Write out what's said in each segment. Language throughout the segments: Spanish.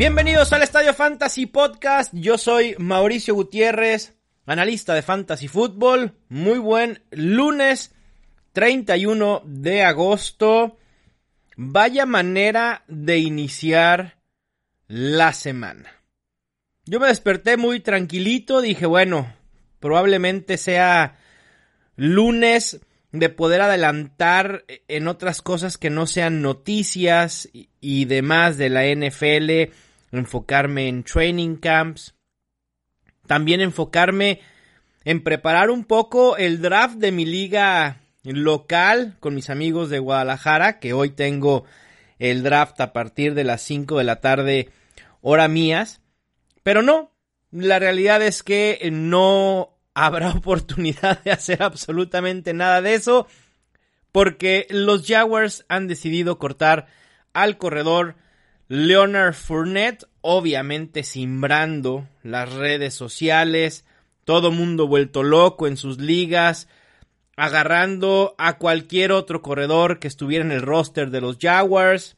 Bienvenidos al Estadio Fantasy Podcast. Yo soy Mauricio Gutiérrez, analista de Fantasy Football. Muy buen lunes 31 de agosto. Vaya manera de iniciar la semana. Yo me desperté muy tranquilito, dije, bueno, probablemente sea lunes de poder adelantar en otras cosas que no sean noticias y demás de la NFL enfocarme en training camps, también enfocarme en preparar un poco el draft de mi liga local con mis amigos de Guadalajara, que hoy tengo el draft a partir de las 5 de la tarde hora mías, pero no, la realidad es que no habrá oportunidad de hacer absolutamente nada de eso porque los Jaguars han decidido cortar al corredor Leonard Fournette, obviamente simbrando las redes sociales, todo mundo vuelto loco en sus ligas, agarrando a cualquier otro corredor que estuviera en el roster de los Jaguars.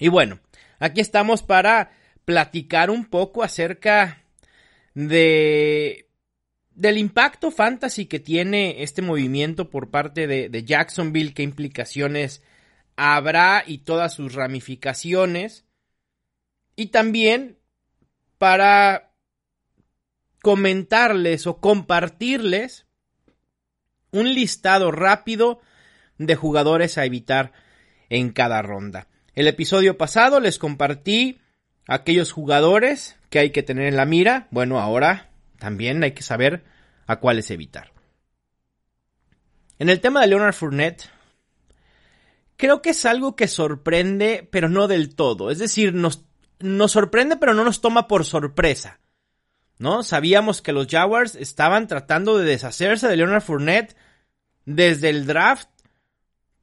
Y bueno, aquí estamos para platicar un poco acerca de del impacto fantasy que tiene este movimiento por parte de, de Jacksonville, qué implicaciones habrá y todas sus ramificaciones. Y también para comentarles o compartirles un listado rápido de jugadores a evitar en cada ronda. El episodio pasado les compartí aquellos jugadores que hay que tener en la mira. Bueno, ahora también hay que saber a cuáles evitar. En el tema de Leonard Fournette, creo que es algo que sorprende, pero no del todo. Es decir, nos, nos sorprende, pero no nos toma por sorpresa. ¿No? Sabíamos que los Jaguars estaban tratando de deshacerse de Leonard Fournette desde el draft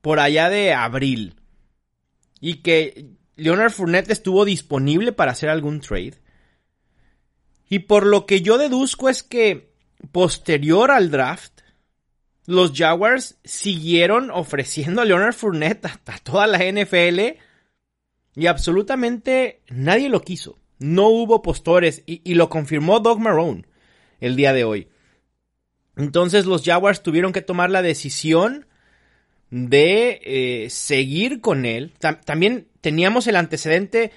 por allá de abril. Y que Leonard Fournette estuvo disponible para hacer algún trade. Y por lo que yo deduzco es que posterior al draft, los Jaguars siguieron ofreciendo a Leonard Fournette a, toda la NFL y absolutamente nadie lo quiso. No hubo postores y, lo confirmó Doug Marrone el día de hoy. Entonces los Jaguars tuvieron que tomar la decisión de eh, seguir con él. también teníamos el antecedente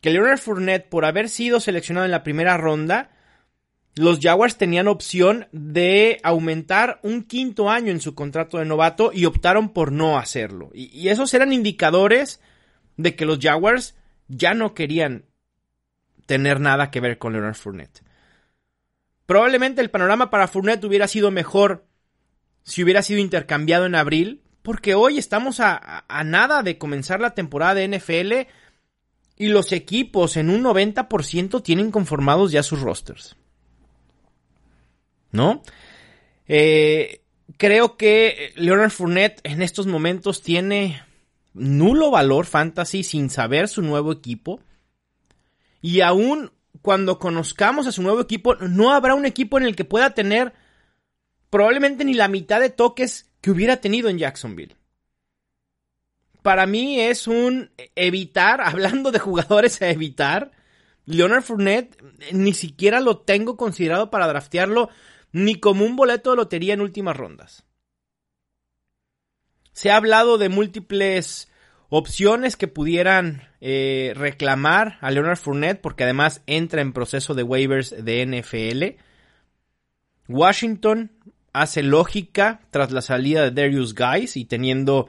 que Leonard Fournette, por haber sido seleccionado en la primera ronda, los Jaguars tenían opción de aumentar un quinto año en su contrato de novato y optaron por no hacerlo. Y, esos eran indicadores de que los Jaguars ya no querían tener nada que ver con Leonard Fournette. Probablemente el panorama para Fournette hubiera sido mejor si hubiera sido intercambiado en abril, porque hoy estamos a, a nada de comenzar la temporada de NFL y los equipos en un 90% tienen conformados ya sus rosters. ¿No? Eh, creo que Leonard Fournette en estos momentos tiene nulo valor fantasy sin saber su nuevo equipo. Y aún cuando conozcamos a su nuevo equipo, no habrá un equipo en el que pueda tener probablemente ni la mitad de toques que hubiera tenido en Jacksonville. Para mí es un evitar, hablando de jugadores a evitar, Leonard Fournette ni siquiera lo tengo considerado para draftearlo ni como un boleto de lotería en últimas rondas. Se ha hablado de múltiples opciones que pudieran eh, reclamar a Leonard Fournette porque además entra en proceso de waivers de NFL. Washington hace lógica tras la salida de Darius Guys y teniendo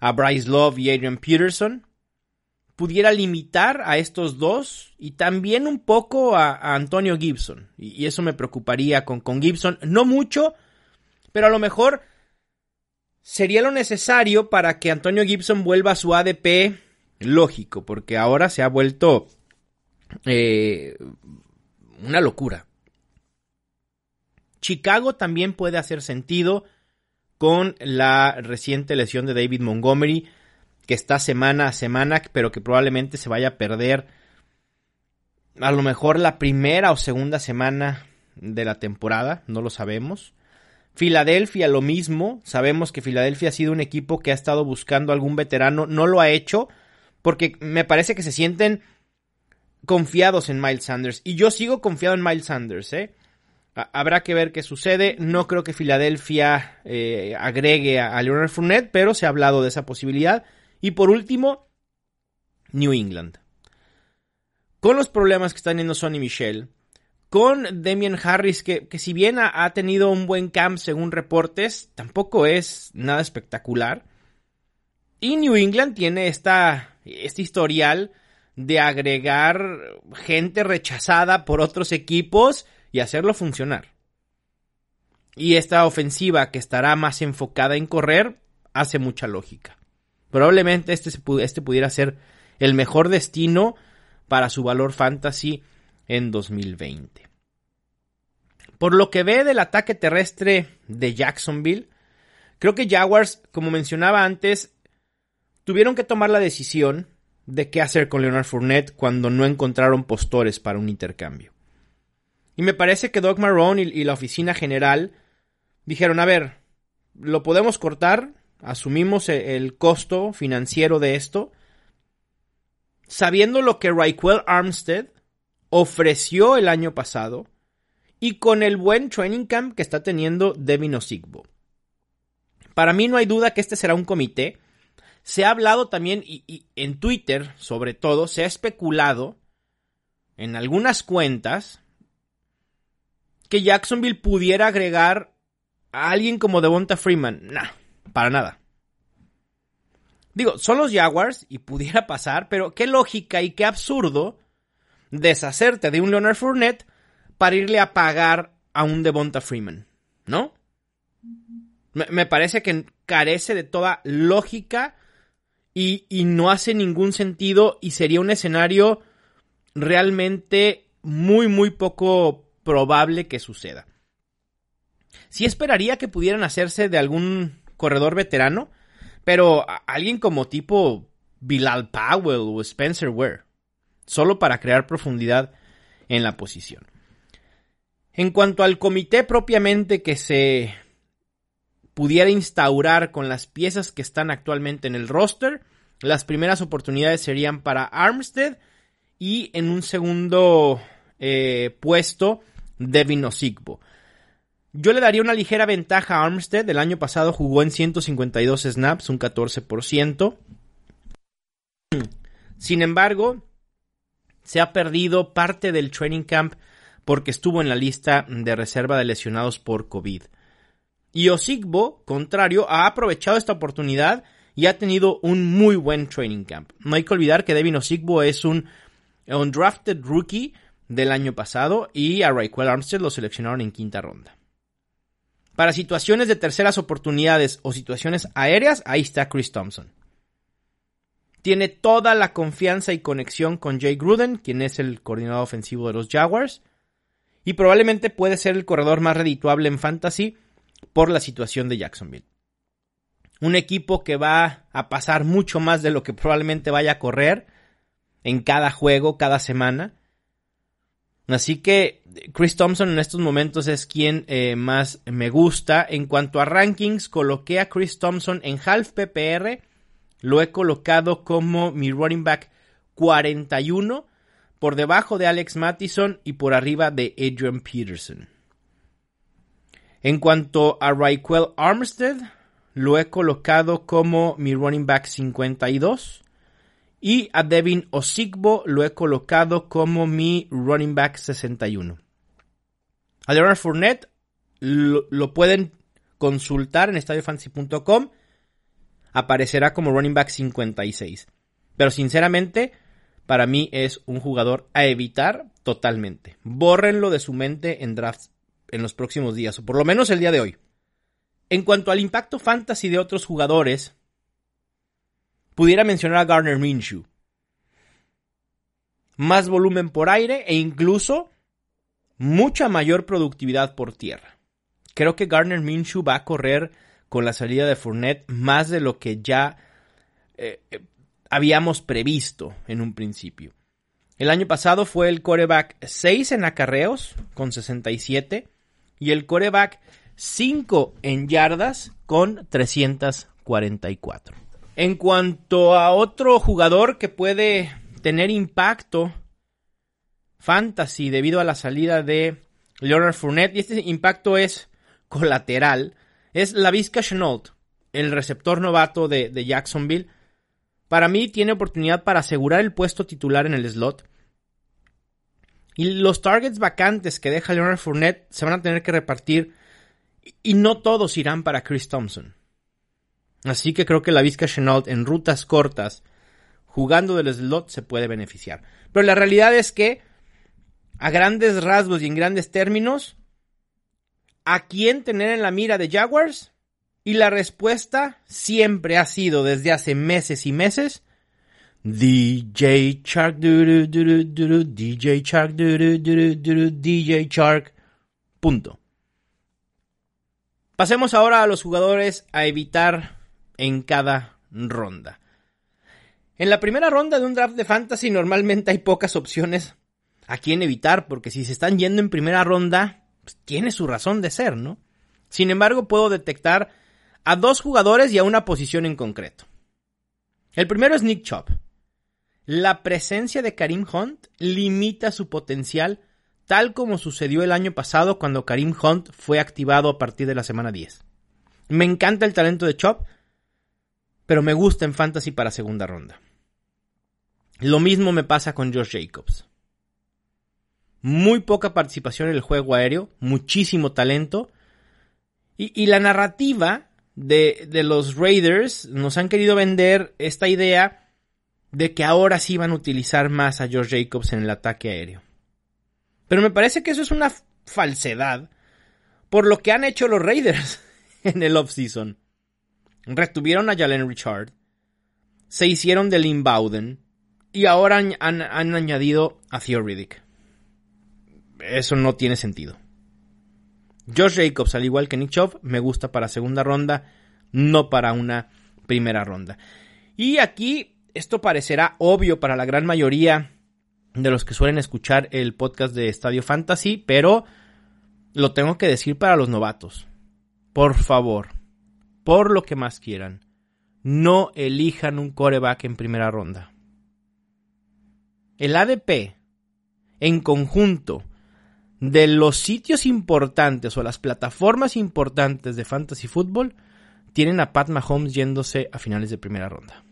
a Bryce Love y Adrian Peterson pudiera limitar a estos dos y también un poco a, Antonio Gibson. Y, eso me preocuparía con, con Gibson. No mucho, pero a lo mejor sería lo necesario para que Antonio Gibson vuelva a su ADP lógico, porque ahora se ha vuelto eh, una locura. Chicago también puede hacer sentido con la reciente lesión de David Montgomery, que está semana a semana, pero que probablemente se vaya a perder a lo mejor la primera o segunda semana de la temporada, no lo sabemos. Filadelfia lo mismo, sabemos que Filadelfia ha sido un equipo que ha estado buscando algún veterano, no lo ha hecho porque me parece que se sienten confiados en Miles Sanders y yo sigo confiado en Miles Sanders, ¿eh? Habrá que ver qué sucede. No creo que Filadelfia eh, agregue a, Leonard Fournette, pero se ha hablado de esa posibilidad. Y por último, New England. Con los problemas que están teniendo Sonny Michel, con Damian Harris, que, que si bien ha, ha, tenido un buen camp según reportes, tampoco es nada espectacular. Y New England tiene esta, este historial de agregar gente rechazada por otros equipos y hacerlo funcionar. Y esta ofensiva que estará más enfocada en correr hace mucha lógica. Probablemente este, este pudiera ser el mejor destino para su valor fantasy en 2020. Por lo que ve del ataque terrestre de Jacksonville, creo que Jaguars, como mencionaba antes, tuvieron que tomar la decisión de qué hacer con Leonard Fournette cuando no encontraron postores para un intercambio. Y me parece que Doc Marrone y, la oficina general dijeron, a ver, lo podemos cortar, asumimos e, el, costo financiero de esto, sabiendo lo que Raquel Armstead ofreció el año pasado y con el buen training camp que está teniendo Devin Osigbo. Para mí no hay duda que este será un comité. Se ha hablado también, y en Twitter sobre todo, se ha especulado en algunas cuentas que Jacksonville pudiera agregar a alguien como Devonta Freeman. Nah, para nada. Digo, son los Jaguars y pudiera pasar, pero qué lógica y qué absurdo deshacerte de un Leonard Fournette para irle a pagar a un Devonta Freeman, ¿no? Me, parece que carece de toda lógica y, y no hace ningún sentido y sería un escenario realmente muy, muy poco probable que suceda. Sí esperaría que pudieran hacerse de algún corredor veterano, pero alguien como tipo Bilal Powell o Spencer Ware, solo para crear profundidad en la posición. En cuanto al comité propiamente que se pudiera instaurar con las piezas que están actualmente en el roster, las primeras oportunidades serían para Armstead y en un segundo eh, puesto Devin Osigbo. Yo le daría una ligera ventaja a Armstead. El año pasado jugó en 152 snaps, un 14%. Sin embargo, se ha perdido parte del training camp porque estuvo en la lista de reserva de lesionados por COVID. Y Osigbo, contrario, ha aprovechado esta oportunidad y ha tenido un muy buen training camp. No hay que olvidar que Devin Osigbo es un undrafted rookie del año pasado y a Raquel Armstead lo seleccionaron en quinta ronda. Para situaciones de terceras oportunidades o situaciones aéreas, ahí está Chris Thompson. Tiene toda la confianza y conexión con Jay Gruden, quien es el coordinador ofensivo de los Jaguars, y probablemente puede ser el corredor más redituable en fantasy por la situación de Jacksonville. Un equipo que va a pasar mucho más de lo que probablemente vaya a correr en cada juego, cada semana, Así que Chris Thompson en estos momentos es quien eh, más me gusta. En cuanto a rankings, coloqué a Chris Thompson en half PPR. Lo he colocado como mi running back 41, por debajo de Alex Mattison y por arriba de Adrian Peterson. En cuanto a Raquel Armstead, lo he colocado como mi running back 52. Y a Devin Osigbo lo he colocado como mi running back 61. A Leonard Fournette lo, pueden consultar en estadiofantasy.com. Aparecerá como running back 56. Pero sinceramente, para mí es un jugador a evitar totalmente. Bórrenlo de su mente en drafts en los próximos días, o por lo menos el día de hoy. En cuanto al impacto fantasy de otros jugadores, pudiera mencionar a Garner Minshew. Más volumen por aire e incluso mucha mayor productividad por tierra. Creo que Garner Minshew va a correr con la salida de Fournette más de lo que ya eh, eh, habíamos previsto en un principio. El año pasado fue el coreback 6 en acarreos con 67 y el coreback 5 en yardas con 344. En cuanto a otro jugador que puede tener impacto fantasy debido a la salida de Leonard Fournette, y este impacto es colateral, es la Vizca Chenault, el receptor novato de, de Jacksonville. Para mí tiene oportunidad para asegurar el puesto titular en el slot. Y los targets vacantes que deja Leonard Fournette se van a tener que repartir y no todos irán para Chris Thompson. Así que creo que la Vizca Chenault en rutas cortas, jugando del slot, se puede beneficiar. Pero la realidad es que, a grandes rasgos y en grandes términos, ¿a quién tener en la mira de Jaguars? Y la respuesta siempre ha sido desde hace meses y meses DJ Shark DJ Shark DJ Shark punto. Pasemos ahora a los jugadores a evitar en cada ronda. En la primera ronda de un draft de fantasy normalmente hay pocas opciones a quién evitar, porque si se están yendo en primera ronda, pues, tiene su razón de ser, ¿no? Sin embargo, puedo detectar a dos jugadores y a una posición en concreto. El primero es Nick Chubb. La presencia de Karim Hunt limita su potencial tal como sucedió el año pasado cuando Karim Hunt fue activado a partir de la semana 10. Me encanta el talento de Chop, pero me gusta en fantasy para segunda ronda. Lo mismo me pasa con Josh Jacobs. Muy poca participación en el juego aéreo, muchísimo talento. Y, la narrativa de, de, los Raiders nos han querido vender esta idea de que ahora sí van a utilizar más a Josh Jacobs en el ataque aéreo. Pero me parece que eso es una falsedad por lo que han hecho los Raiders en el offseason. Retuvieron a Jalen Richard, se hicieron de Lynn Bowden y ahora han, añadido a Theo Riddick. Eso no tiene sentido. Josh Jacobs, al igual que Nick Chubb, me gusta para segunda ronda, no para una primera ronda. Y aquí esto parecerá obvio para la gran mayoría de los que suelen escuchar el podcast de Estadio Fantasy, pero lo tengo que decir para los novatos. Por favor, por lo que más quieran, no elijan un coreback en primera ronda. El ADP, en conjunto, de los sitios importantes o las plataformas importantes de Fantasy Football, tienen a Pat Mahomes yéndose a finales de primera ronda.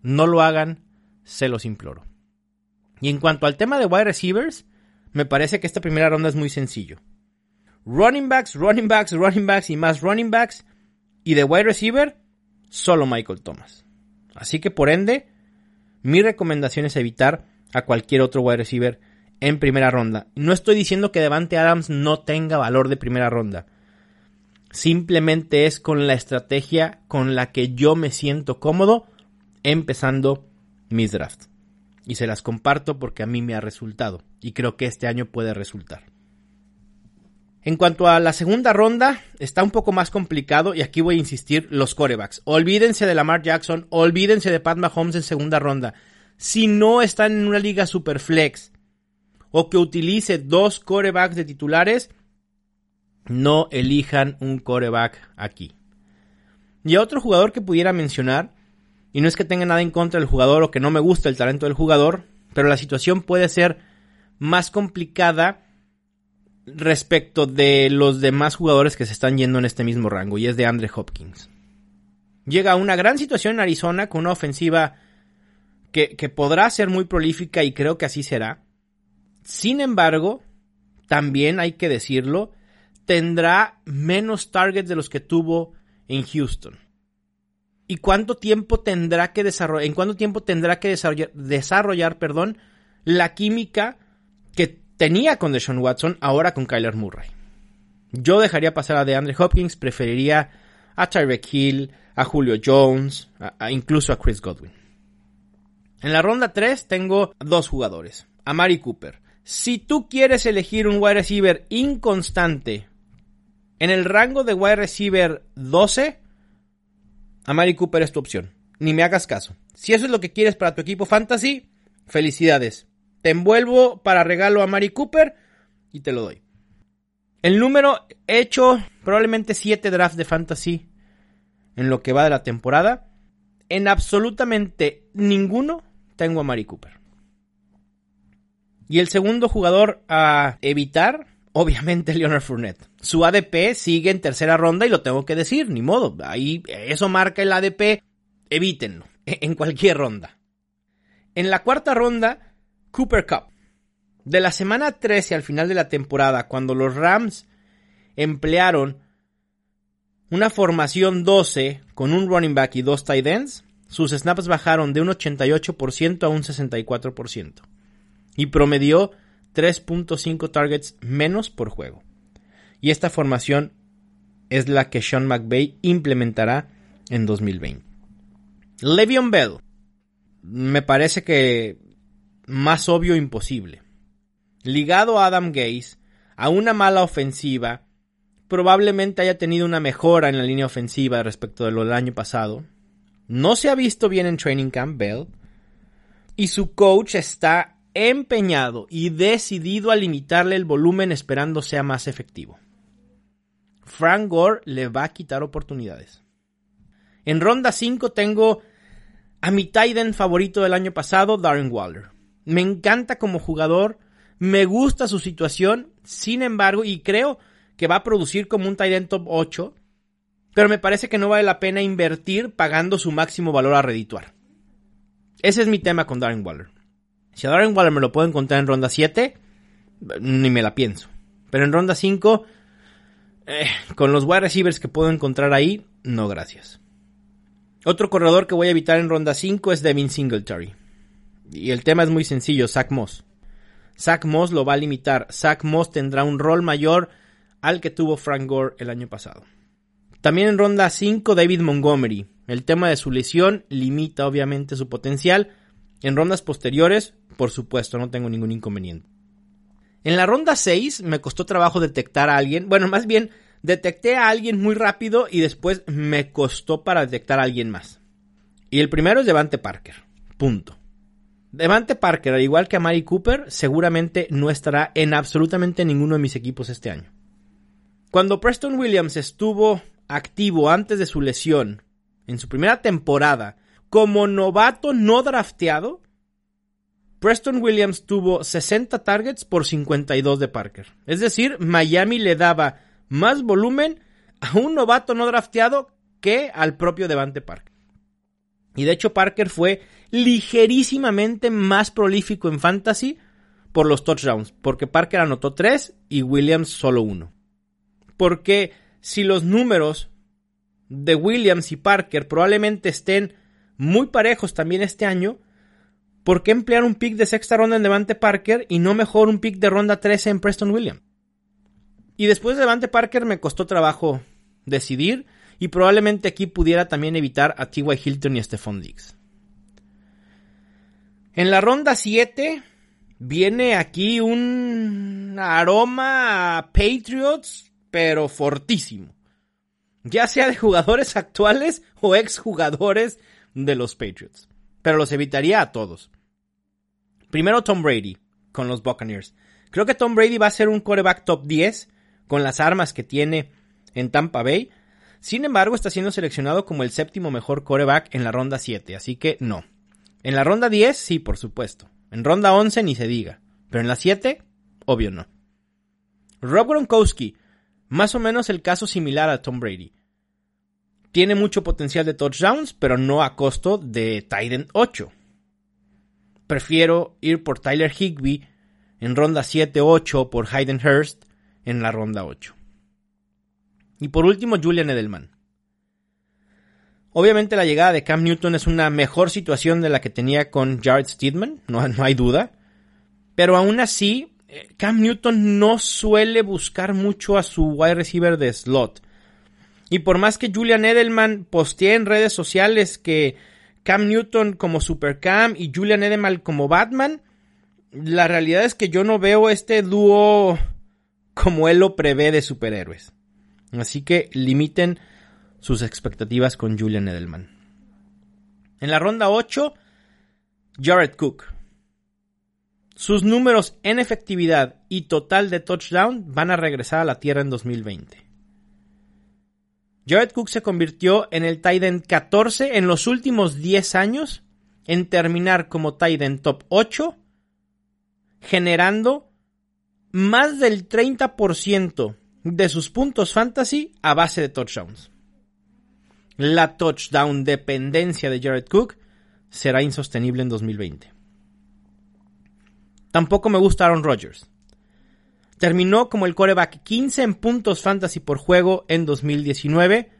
No lo hagan, se los imploro. Y en cuanto al tema de wide receivers, me parece que esta primera ronda es muy sencillo. Running backs, running backs, running backs y más running backs. Y de wide receiver, solo Michael Thomas. Así que por ende, mi recomendación es evitar a cualquier otro wide receiver en primera ronda. No estoy diciendo que Devante Adams no tenga valor de primera ronda. Simplemente es con la estrategia con la que yo me siento cómodo empezando mis drafts y se las comparto porque a mí me ha resultado y creo que este año puede resultar. En cuanto a la segunda ronda, está un poco más complicado y aquí voy a insistir los corebacks. Olvídense de Lamar Jackson, olvídense de Pat Mahomes en segunda ronda. Si no están en una liga super flex o que utilice dos corebacks de titulares, no elijan un coreback aquí. Y otro jugador que pudiera mencionar y no es que tenga nada en contra del jugador o que no me gusta el talento del jugador, pero la situación puede ser más complicada respecto de los demás jugadores que se están yendo en este mismo rango, y es de Andre Hopkins. Llega a una gran situación en Arizona con una ofensiva que, que podrá ser muy prolífica y creo que así será. Sin embargo, también hay que decirlo, tendrá menos targets de los que tuvo en Houston y cuánto tiempo tendrá que desarrollar, en cuánto tiempo tendrá que desarrollar, desarrollar perdón, la química tenía con Deshaun Watson ahora con Kyler Murray. Yo dejaría pasar a DeAndre Hopkins, preferiría a Tyreek Hill, a Julio Jones, incluso a Chris Godwin. En la ronda 3 tengo dos jugadores, a Mari Cooper. Si tú quieres elegir un wide receiver inconstante en el rango de wide receiver 12, a Mari Cooper es tu opción. Ni me hagas caso. Si eso es lo que quieres para tu equipo fantasy, felicidades. Envuelvo para regalo a Mari Cooper y te lo doy. El número hecho probablemente 7 drafts de fantasy en lo que va de la temporada. En absolutamente ninguno tengo a Mari Cooper. Y el segundo jugador a evitar, obviamente Leonard Fournette. Su ADP sigue en tercera ronda y lo tengo que decir, ni modo. Ahí eso marca el ADP, evítenlo en cualquier ronda. En la cuarta ronda, Cooper Cup. De la semana 13 al final de la temporada, cuando los Rams emplearon una formación 12 con un running back y dos tight ends, sus snaps bajaron de un 88% a un 64% y promedió 3.5 targets menos por juego. Y esta formación es la que Sean McVay implementará en 2020. Le'Veon Bell me parece que más obvio imposible. Ligado a Adam Gase, a una mala ofensiva, probablemente haya tenido una mejora en la línea ofensiva respecto de lo del año pasado. No se ha visto bien en Training Camp Bell. Y su coach está empeñado y decidido a limitarle el volumen esperando sea más efectivo. Frank Gore le va a quitar oportunidades. En ronda 5 tengo a mi Titan favorito del año pasado, Darren Waller. Me encanta como jugador, me gusta su situación, sin embargo, y creo que va a producir como un Titan top 8, pero me parece que no vale la pena invertir pagando su máximo valor a redituar. Ese es mi tema con Darren Waller. Si a Darren Waller me lo puedo encontrar en ronda 7, ni me la pienso. Pero en ronda 5, eh, con los wide receivers que puedo encontrar ahí, no gracias. Otro corredor que voy a evitar en ronda 5 es Devin Singletary. Y el tema es muy sencillo, Zach Moss. Zach Moss lo va a limitar. Zach Moss tendrá un rol mayor al que tuvo Frank Gore el año pasado. También en ronda 5 David Montgomery. El tema de su lesión limita obviamente su potencial. En rondas posteriores, por supuesto, no tengo ningún inconveniente. En la ronda 6 me costó trabajo detectar a alguien, bueno, más bien detecté a alguien muy rápido y después me costó para detectar a alguien más. Y el primero es Devante Parker. Punto. Devante Parker, al igual que a Mari Cooper, seguramente no estará en absolutamente ninguno de mis equipos este año. Cuando Preston Williams estuvo activo antes de su lesión, en su primera temporada, como novato no drafteado, Preston Williams tuvo 60 targets por 52 de Parker. Es decir, Miami le daba más volumen a un novato no drafteado que al propio Devante Parker. Y de hecho Parker fue ligerísimamente más prolífico en fantasy por los touchdowns, porque Parker anotó 3 y Williams solo uno. Porque si los números de Williams y Parker probablemente estén muy parejos también este año, ¿por qué emplear un pick de sexta ronda en Devante Parker y no mejor un pick de ronda 13 en Preston Williams? Y después de Devante Parker me costó trabajo decidir y probablemente aquí pudiera también evitar a T.Y. Hilton y a Stephon Diggs. En la ronda 7 viene aquí un aroma a Patriots, pero fortísimo. Ya sea de jugadores actuales o exjugadores de los Patriots. Pero los evitaría a todos. Primero Tom Brady con los Buccaneers. Creo que Tom Brady va a ser un quarterback top 10 con las armas que tiene en Tampa Bay. Sin embargo, está siendo seleccionado como el séptimo mejor coreback en la ronda 7, así que no. En la ronda 10, sí, por supuesto. En ronda 11 ni se diga. Pero en la 7, obvio no. Rob Gronkowski, más o menos el caso similar a Tom Brady. Tiene mucho potencial de touchdowns, pero no a costo de Titan 8. Prefiero ir por Tyler Higby en ronda 7-8 por Hayden Hurst en la ronda 8. Y por último, Julian Edelman. Obviamente la llegada de Cam Newton es una mejor situación de la que tenía con Jared Steedman, no, no hay duda. Pero aún así, eh, Cam Newton no suele buscar mucho a su wide receiver de slot. Y por más que Julian Edelman postee en redes sociales que Cam Newton como Super Cam y Julian Edelman como Batman, la realidad es que yo no veo este dúo como él lo prevé de superhéroes. Así que limiten sus expectativas con Julian Edelman. En la ronda 8, Jared Cook. Sus números en efectividad y total de touchdown van a regresar a la tierra en 2020. Jared Cook se convirtió en el tight 14 en los últimos 10 años en terminar como tight top 8, generando más del 30% de sus puntos fantasy a base de touchdowns. La touchdown dependencia de Jared Cook será insostenible en 2020. Tampoco me gusta Aaron Rodgers. Terminó como el coreback 15 en puntos fantasy por juego en 2019.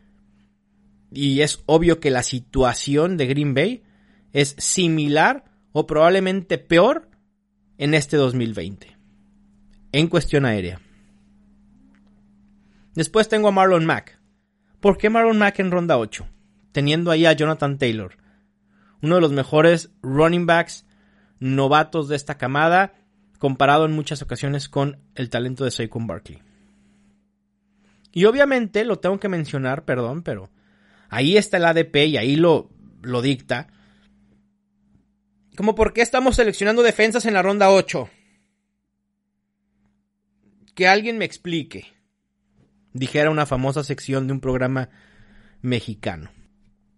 Y es obvio que la situación de Green Bay es similar o probablemente peor en este 2020. En cuestión aérea. Después tengo a Marlon Mack. ¿Por qué Marlon Mack en ronda 8? Teniendo ahí a Jonathan Taylor. Uno de los mejores running backs novatos de esta camada comparado en muchas ocasiones con el talento de Saquon Barkley. Y obviamente lo tengo que mencionar, perdón, pero ahí está el ADP y ahí lo, lo dicta. Como por qué estamos seleccionando defensas en la ronda 8. Que alguien me explique. Dijera una famosa sección de un programa mexicano.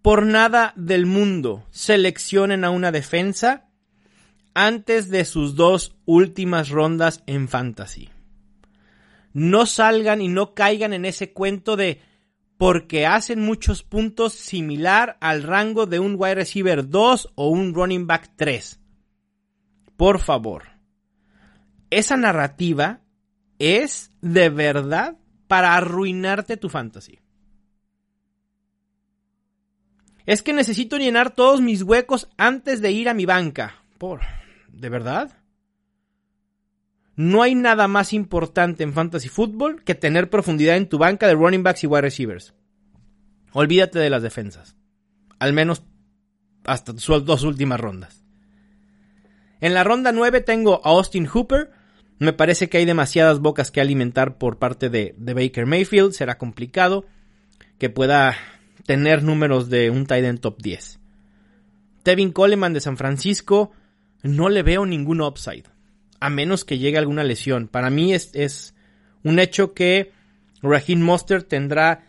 Por nada del mundo seleccionen a una defensa antes de sus dos últimas rondas en fantasy. No salgan y no caigan en ese cuento de porque hacen muchos puntos similar al rango de un wide receiver 2 o un running back 3. Por favor. Esa narrativa es de verdad para arruinarte tu fantasy. Es que necesito llenar todos mis huecos antes de ir a mi banca. Por ¿De verdad? No hay nada más importante en fantasy football que tener profundidad en tu banca de running backs y wide receivers. Olvídate de las defensas. Al menos hasta sus dos últimas rondas. En la ronda 9 tengo a Austin Hooper. Me parece que hay demasiadas bocas que alimentar por parte de, de Baker Mayfield. Será complicado que pueda tener números de un tight top 10. Tevin Coleman de San Francisco no le veo ningún upside. A menos que llegue alguna lesión. Para mí es, es un hecho que Raheem Monster tendrá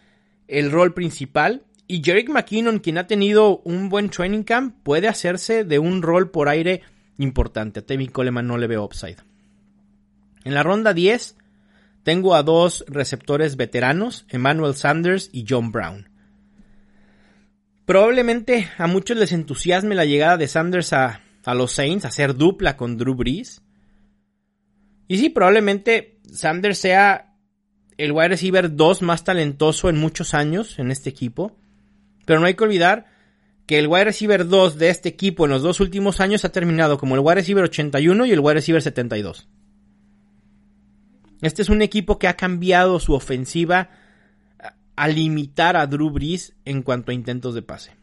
el rol principal. Y Jerick McKinnon, quien ha tenido un buen training camp, puede hacerse de un rol por aire importante. A Tevin Coleman no le veo upside. En la ronda 10 tengo a dos receptores veteranos, Emmanuel Sanders y John Brown. Probablemente a muchos les entusiasme la llegada de Sanders a, a los Saints, hacer dupla con Drew Brees. Y sí, probablemente Sanders sea el wide receiver 2 más talentoso en muchos años en este equipo. Pero no hay que olvidar que el wide receiver 2 de este equipo en los dos últimos años ha terminado como el wide receiver 81 y el wide receiver 72. Este es un equipo que ha cambiado su ofensiva a limitar a Drew Brees en cuanto a intentos de pase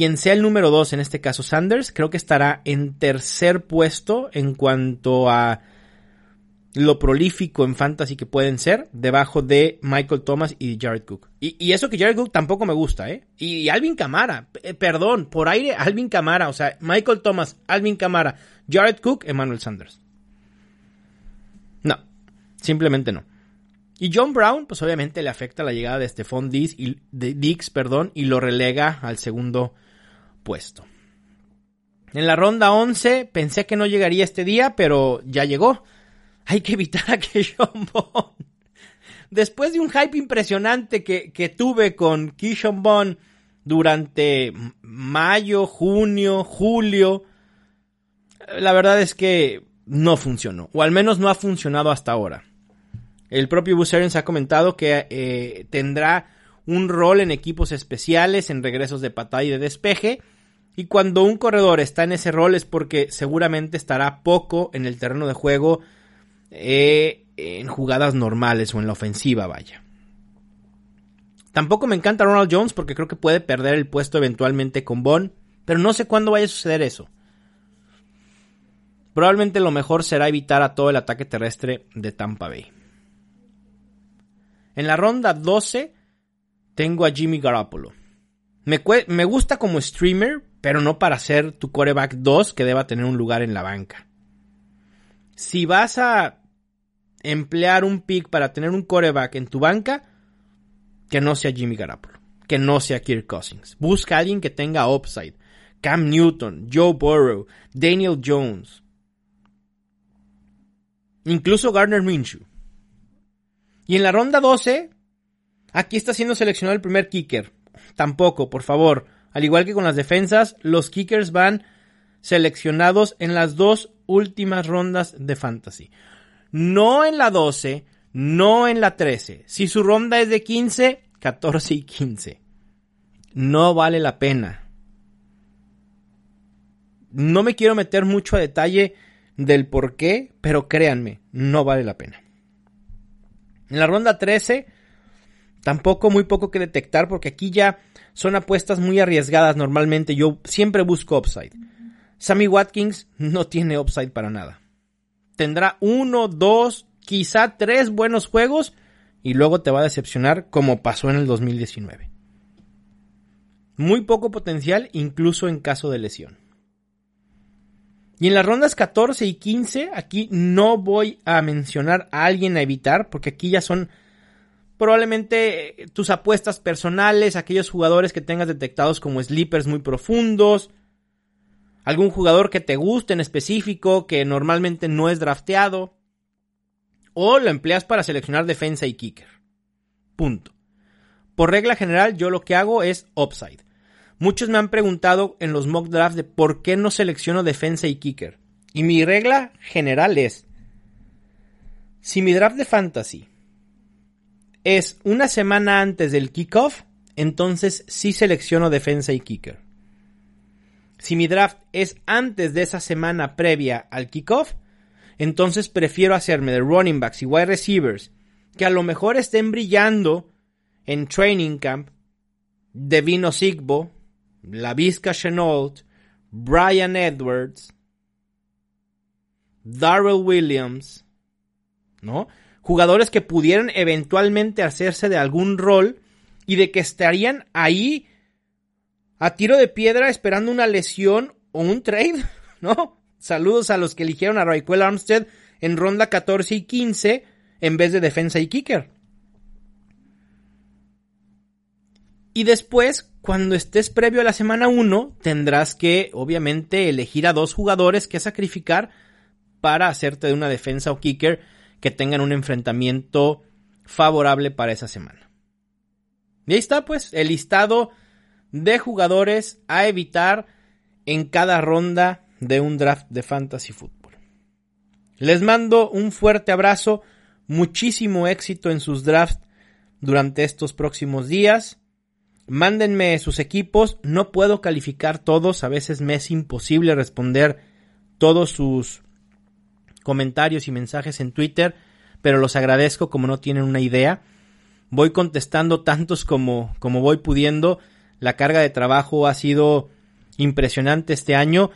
quien sea el número 2, en este caso Sanders, creo que estará en tercer puesto en cuanto a lo prolífico en fantasy que pueden ser, debajo de Michael Thomas y Jared Cook. Y, eso que Jared Cook tampoco me gusta, ¿eh? Y, Alvin Camara, eh, perdón, por aire, Alvin Camara, o sea, Michael Thomas, Alvin Camara, Jared Cook, Emmanuel Sanders. Simplemente no. Y John Brown, pues obviamente le afecta la llegada de Stephon Diggs y, de Dix, perdón, y lo relega al segundo puesto. En la ronda 11 pensé que no llegaría este día, pero ya llegó. Hay que evitar a Keishon Bond. Después de un hype impresionante que, que tuve con Keishon Bond durante mayo, junio, julio, la verdad es que no funcionó. O al menos no ha funcionado hasta ahora. El propio Bruce ha comentado que eh, tendrá un rol en equipos especiales, en regresos de patada y de despeje. Y cuando un corredor está en ese rol es porque seguramente estará poco en el terreno de juego eh, en jugadas normales o en la ofensiva, vaya. Tampoco me encanta Ronald Jones porque creo que puede perder el puesto eventualmente con Bond, pero no sé cuándo vaya a suceder eso. Probablemente lo mejor será evitar a todo el ataque terrestre de Tampa Bay. En la ronda 12 tengo a Jimmy Garoppolo. Me, gusta como streamer, pero no para ser tu coreback 2 que deba tener un lugar en la banca. Si vas a emplear un pick para tener un coreback en tu banca, que no sea Jimmy Garoppolo, que no sea Kirk Cousins. Busca a alguien que tenga upside. Cam Newton, Joe Burrow, Daniel Jones. Incluso Gardner Minshew. Y en la ronda 12, aquí está siendo seleccionado el primer kicker. Tampoco, por favor. Al igual que con las defensas, los kickers van seleccionados en las dos últimas rondas de fantasy. No en la 12, no en la 13. Si su ronda es de 15, 14 y 15. No vale la pena. No me quiero meter mucho a detalle del por qué, pero créanme, no vale la pena. En la ronda 13, tampoco muy poco que detectar porque aquí ya son apuestas muy arriesgadas normalmente. Yo siempre busco upside. Sammy Watkins no tiene upside para nada. Tendrá uno, dos, quizá tres buenos juegos y luego te va a decepcionar como pasó en el 2019. Muy poco potencial incluso en caso de lesión. Y en las rondas 14 y 15, aquí no voy a mencionar a alguien a evitar, porque aquí ya son probablemente eh, tus apuestas personales, aquellos jugadores que tengas detectados como sleepers muy profundos, algún jugador que te guste en específico, que normalmente no es drafteado, o lo empleas para seleccionar defensa y kicker. Punto. Por regla general, yo lo que hago es upside. Muchos me han preguntado en los mock drafts de por qué no selecciono defensa y kicker. Y mi regla general es, si mi draft de fantasy es una semana antes del kickoff, entonces sí selecciono defensa y kicker. Si mi draft es antes de esa semana previa al kickoff, entonces prefiero hacerme de running backs y wide receivers que a lo mejor estén brillando en training camp de Vino Sigbo, la Vizca Chenault, Brian Edwards, Darrell Williams, ¿no? Jugadores que pudieran eventualmente hacerse de algún rol y de que estarían ahí a tiro de piedra esperando una lesión o un trade, ¿no? Saludos a los que eligieron a Raquel Armstead en ronda 14 y 15 en vez de defensa y kicker. Y después, cuando estés previo a la semana 1, tendrás que, obviamente, elegir a dos jugadores que sacrificar para hacerte de una defensa o kicker que tengan un enfrentamiento favorable para esa semana. Y ahí está, pues, el listado de jugadores a evitar en cada ronda de un draft de fantasy fútbol. Les mando un fuerte abrazo, muchísimo éxito en sus drafts durante estos próximos días. Mándenme sus equipos. No puedo calificar todos. A veces me es imposible responder todos sus comentarios y mensajes en Twitter. Pero los agradezco como no tienen una idea. Voy contestando tantos como, como voy pudiendo. La carga de trabajo ha sido impresionante este año.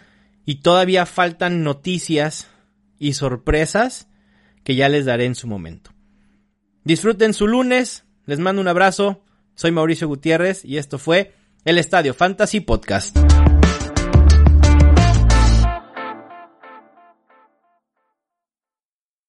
Y todavía faltan noticias y sorpresas que ya les daré en su momento. Disfruten su lunes. Les mando un abrazo. Soy Mauricio Gutiérrez y esto fue el Estadio Fantasy Podcast.